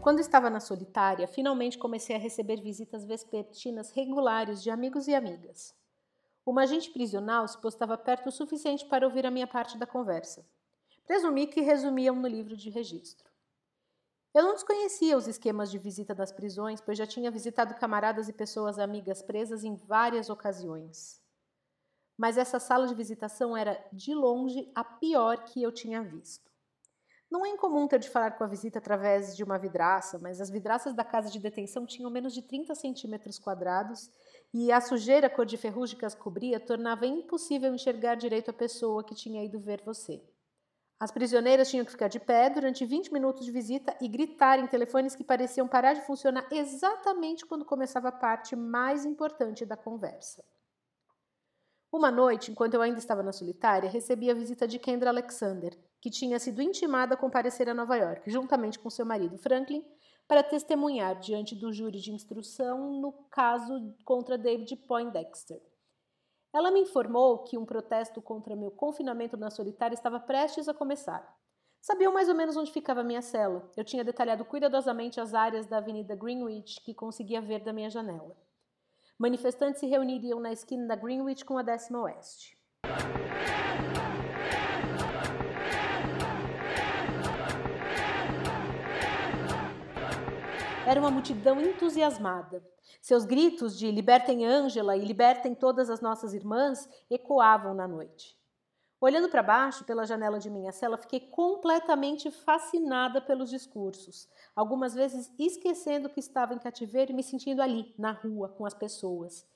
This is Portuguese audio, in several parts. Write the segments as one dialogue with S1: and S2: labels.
S1: Quando estava na solitária, finalmente comecei a receber visitas vespertinas regulares de amigos e amigas. Uma agente prisional se postava perto o suficiente para ouvir a minha parte da conversa. Presumi que resumiam no livro de registro. Eu não desconhecia os esquemas de visita das prisões, pois já tinha visitado camaradas e pessoas amigas presas em várias ocasiões. Mas essa sala de visitação era, de longe, a pior que eu tinha visto. Não é incomum ter de falar com a visita através de uma vidraça, mas as vidraças da casa de detenção tinham menos de 30 centímetros quadrados e a sujeira cor de ferrugem que as cobria tornava impossível enxergar direito a pessoa que tinha ido ver você. As prisioneiras tinham que ficar de pé durante 20 minutos de visita e gritar em telefones que pareciam parar de funcionar exatamente quando começava a parte mais importante da conversa. Uma noite, enquanto eu ainda estava na solitária, recebi a visita de Kendra Alexander, que tinha sido intimada a comparecer a Nova York, juntamente com seu marido Franklin, para testemunhar diante do júri de instrução no caso contra David Poindexter. Ela me informou que um protesto contra meu confinamento na solitária estava prestes a começar. Sabiam mais ou menos onde ficava a minha cela. Eu tinha detalhado cuidadosamente as áreas da Avenida Greenwich que conseguia ver da minha janela. Manifestantes se reuniriam na esquina da Greenwich com a décima oeste. Era uma multidão entusiasmada. Seus gritos de libertem Ângela e libertem todas as nossas irmãs ecoavam na noite. Olhando para baixo, pela janela de minha cela, fiquei completamente fascinada pelos discursos, algumas vezes esquecendo que estava em cativeiro e me sentindo ali, na rua, com as pessoas.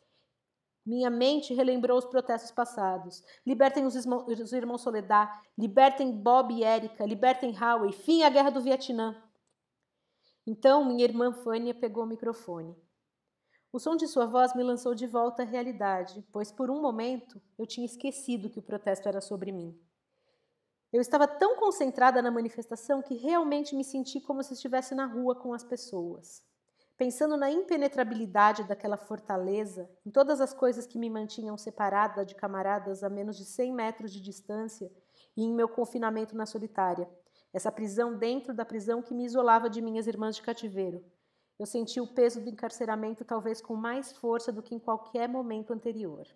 S1: Minha mente relembrou os protestos passados. Libertem os, irmãos, os irmãos Soledad, libertem Bob e Erika, libertem Howie, fim à guerra do Vietnã. Então minha irmã Fânia pegou o microfone. O som de sua voz me lançou de volta à realidade, pois por um momento eu tinha esquecido que o protesto era sobre mim. Eu estava tão concentrada na manifestação que realmente me senti como se estivesse na rua com as pessoas. Pensando na impenetrabilidade daquela fortaleza, em todas as coisas que me mantinham separada de camaradas a menos de 100 metros de distância e em meu confinamento na solitária, essa prisão dentro da prisão que me isolava de minhas irmãs de cativeiro. Eu senti o peso do encarceramento talvez com mais força do que em qualquer momento anterior.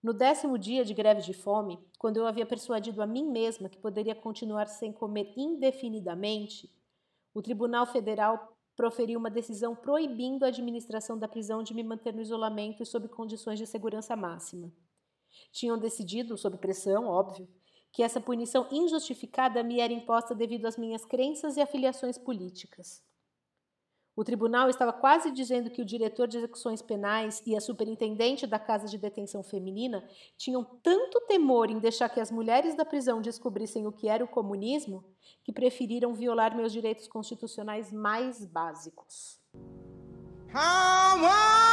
S1: No décimo dia de greve de fome, quando eu havia persuadido a mim mesma que poderia continuar sem comer indefinidamente, o Tribunal Federal proferiu uma decisão proibindo a administração da prisão de me manter no isolamento e sob condições de segurança máxima. Tinham decidido, sob pressão, óbvio, que essa punição injustificada me era imposta devido às minhas crenças e afiliações políticas. O tribunal estava quase dizendo que o diretor de execuções penais e a superintendente da casa de detenção feminina tinham tanto temor em deixar que as mulheres da prisão descobrissem o que era o comunismo que preferiram violar meus direitos constitucionais mais básicos. Come on!